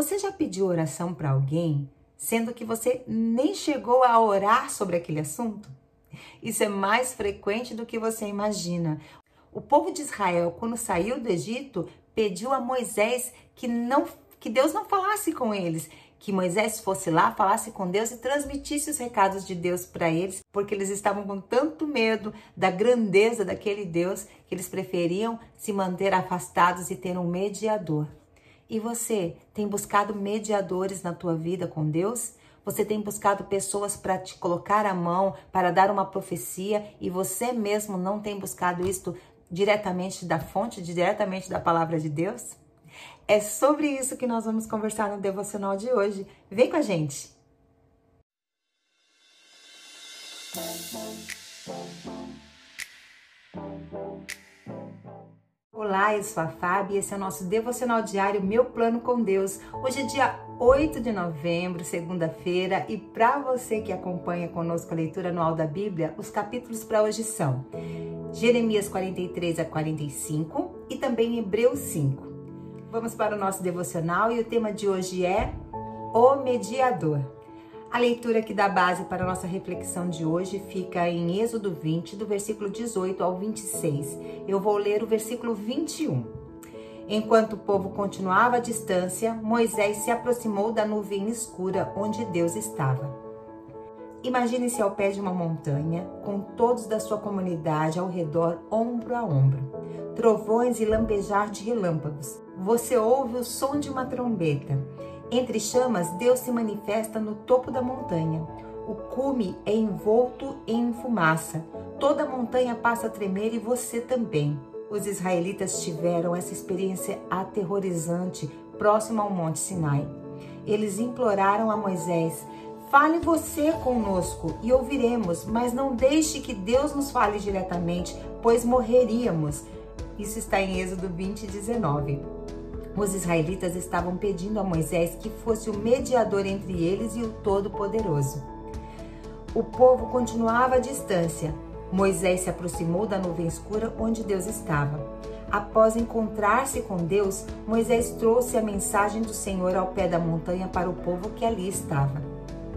Você já pediu oração para alguém, sendo que você nem chegou a orar sobre aquele assunto? Isso é mais frequente do que você imagina. O povo de Israel, quando saiu do Egito, pediu a Moisés que não que Deus não falasse com eles, que Moisés fosse lá, falasse com Deus e transmitisse os recados de Deus para eles, porque eles estavam com tanto medo da grandeza daquele Deus que eles preferiam se manter afastados e ter um mediador. E você tem buscado mediadores na tua vida com Deus? Você tem buscado pessoas para te colocar a mão, para dar uma profecia e você mesmo não tem buscado isto diretamente da fonte, diretamente da palavra de Deus? É sobre isso que nós vamos conversar no devocional de hoje. Vem com a gente! Olá, eu sou a Fábio e esse é o nosso devocional diário Meu Plano com Deus. Hoje é dia 8 de novembro, segunda-feira, e para você que acompanha conosco a leitura anual da Bíblia, os capítulos para hoje são Jeremias 43 a 45 e também Hebreus 5. Vamos para o nosso devocional e o tema de hoje é O Mediador. A leitura que dá base para a nossa reflexão de hoje fica em Êxodo 20, do versículo 18 ao 26. Eu vou ler o versículo 21. Enquanto o povo continuava à distância, Moisés se aproximou da nuvem escura onde Deus estava. Imagine-se ao pé de uma montanha, com todos da sua comunidade ao redor, ombro a ombro. Trovões e lampejar de relâmpagos. Você ouve o som de uma trombeta entre chamas, Deus se manifesta no topo da montanha. O cume é envolto em fumaça. Toda a montanha passa a tremer e você também. Os israelitas tiveram essa experiência aterrorizante próximo ao Monte Sinai. Eles imploraram a Moisés: Fale você conosco e ouviremos, mas não deixe que Deus nos fale diretamente, pois morreríamos. Isso está em Êxodo 20, 19. Os israelitas estavam pedindo a Moisés que fosse o mediador entre eles e o Todo-Poderoso. O povo continuava à distância. Moisés se aproximou da nuvem escura onde Deus estava. Após encontrar-se com Deus, Moisés trouxe a mensagem do Senhor ao pé da montanha para o povo que ali estava.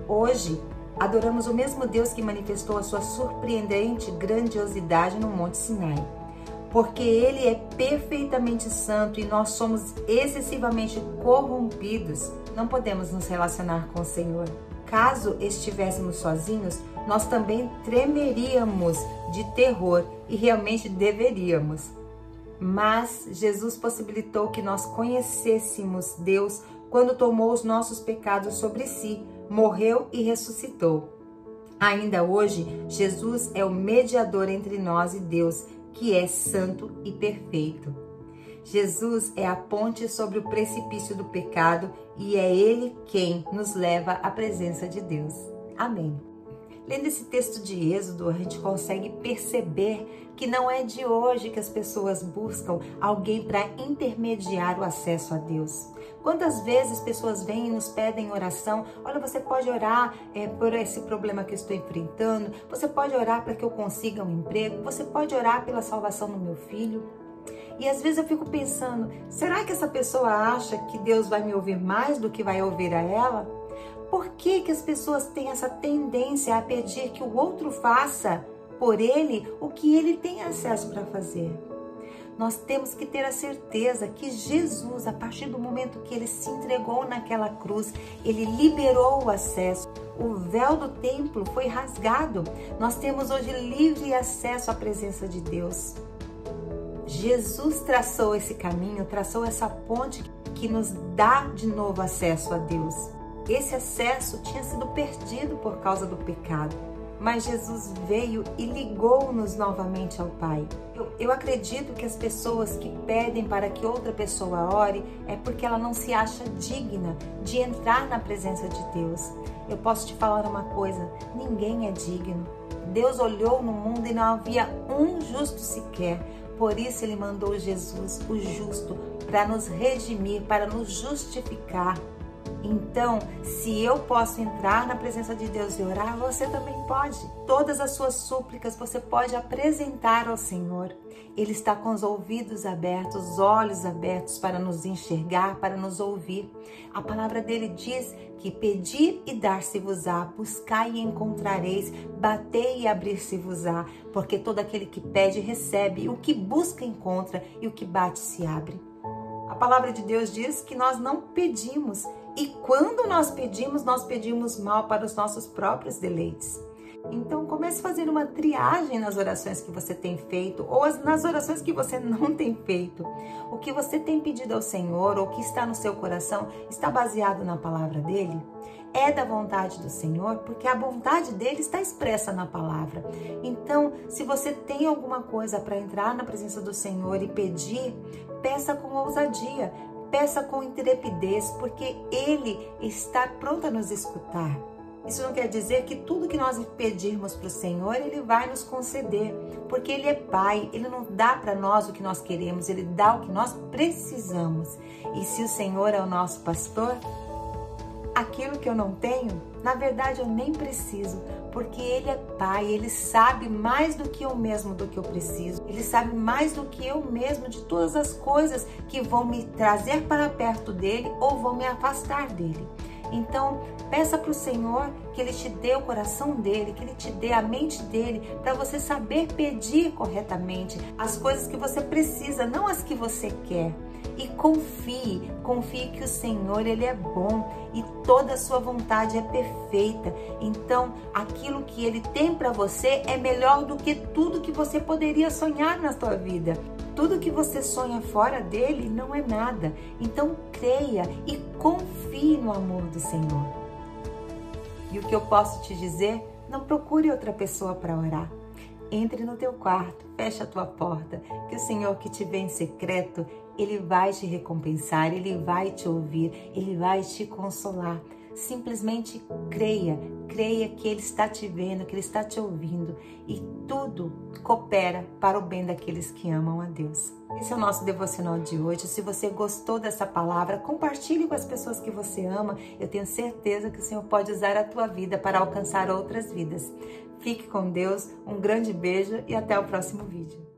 Hoje, adoramos o mesmo Deus que manifestou a sua surpreendente grandiosidade no Monte Sinai porque ele é perfeitamente santo e nós somos excessivamente corrompidos, não podemos nos relacionar com o Senhor. Caso estivéssemos sozinhos, nós também tremeríamos de terror e realmente deveríamos. Mas Jesus possibilitou que nós conhecêssemos Deus quando tomou os nossos pecados sobre si, morreu e ressuscitou. Ainda hoje, Jesus é o mediador entre nós e Deus que é santo e perfeito. Jesus é a ponte sobre o precipício do pecado e é Ele quem nos leva à presença de Deus. Amém. Lendo esse texto de Êxodo, a gente consegue perceber que não é de hoje que as pessoas buscam alguém para intermediar o acesso a Deus. Quantas vezes pessoas vêm e nos pedem oração? Olha, você pode orar é, por esse problema que eu estou enfrentando, você pode orar para que eu consiga um emprego, você pode orar pela salvação do meu filho. E às vezes eu fico pensando, será que essa pessoa acha que Deus vai me ouvir mais do que vai ouvir a ela? Por que, que as pessoas têm essa tendência a pedir que o outro faça por ele o que ele tem acesso para fazer? nós temos que ter a certeza que Jesus, a partir do momento que ele se entregou naquela cruz, ele liberou o acesso. O véu do templo foi rasgado. Nós temos hoje livre acesso à presença de Deus. Jesus traçou esse caminho, traçou essa ponte que nos dá de novo acesso a Deus. Esse acesso tinha sido perdido por causa do pecado mas Jesus veio e ligou-nos novamente ao Pai. Eu, eu, acredito que as pessoas que pedem para que outra pessoa ore é porque ela não se acha digna de entrar na presença de Deus. Eu posso te falar uma coisa: ninguém é digno. Deus olhou no mundo e não havia um justo sequer. Por isso ele mandou Jesus, o justo, para nos redimir, para nos justificar. Então, se eu posso entrar na presença de Deus e orar, você também pode. Todas as suas súplicas você pode apresentar ao Senhor. Ele está com os ouvidos abertos, os olhos abertos para nos enxergar, para nos ouvir. A palavra dele diz que pedir e dar-se-vos-á, buscai e encontrareis, batei e abrir-se-vos-á, porque todo aquele que pede recebe, o que busca encontra e o que bate se abre. A palavra de Deus diz que nós não pedimos e quando nós pedimos, nós pedimos mal para os nossos próprios deleites. Então comece a fazer uma triagem nas orações que você tem feito ou nas orações que você não tem feito. O que você tem pedido ao Senhor ou o que está no seu coração está baseado na palavra dele? É da vontade do Senhor, porque a vontade dele está expressa na palavra. Então, se você tem alguma coisa para entrar na presença do Senhor e pedir, peça com ousadia, peça com intrepidez, porque Ele está pronto a nos escutar. Isso não quer dizer que tudo que nós pedirmos para o Senhor, Ele vai nos conceder, porque Ele é Pai, Ele não dá para nós o que nós queremos, Ele dá o que nós precisamos. E se o Senhor é o nosso pastor, aquilo que eu não tenho, na verdade eu nem preciso, porque Ele é Pai, Ele sabe mais do que eu mesmo do que eu preciso, Ele sabe mais do que eu mesmo de todas as coisas que vão me trazer para perto dele ou vão me afastar dele. Então, peça para o Senhor que Ele te dê o coração dele, que Ele te dê a mente dele, para você saber pedir corretamente as coisas que você precisa, não as que você quer e confie, confie que o Senhor ele é bom e toda a sua vontade é perfeita. Então, aquilo que ele tem para você é melhor do que tudo que você poderia sonhar na sua vida. Tudo que você sonha fora dele não é nada. Então, creia e confie no amor do Senhor. E o que eu posso te dizer? Não procure outra pessoa para orar. Entre no teu quarto, fecha a tua porta, que o Senhor que te vê em secreto, ele vai te recompensar, ele vai te ouvir, ele vai te consolar. Simplesmente creia, creia que Ele está te vendo, que Ele está te ouvindo e tudo coopera para o bem daqueles que amam a Deus. Esse é o nosso devocional de hoje. Se você gostou dessa palavra, compartilhe com as pessoas que você ama. Eu tenho certeza que o Senhor pode usar a tua vida para alcançar outras vidas. Fique com Deus, um grande beijo e até o próximo vídeo.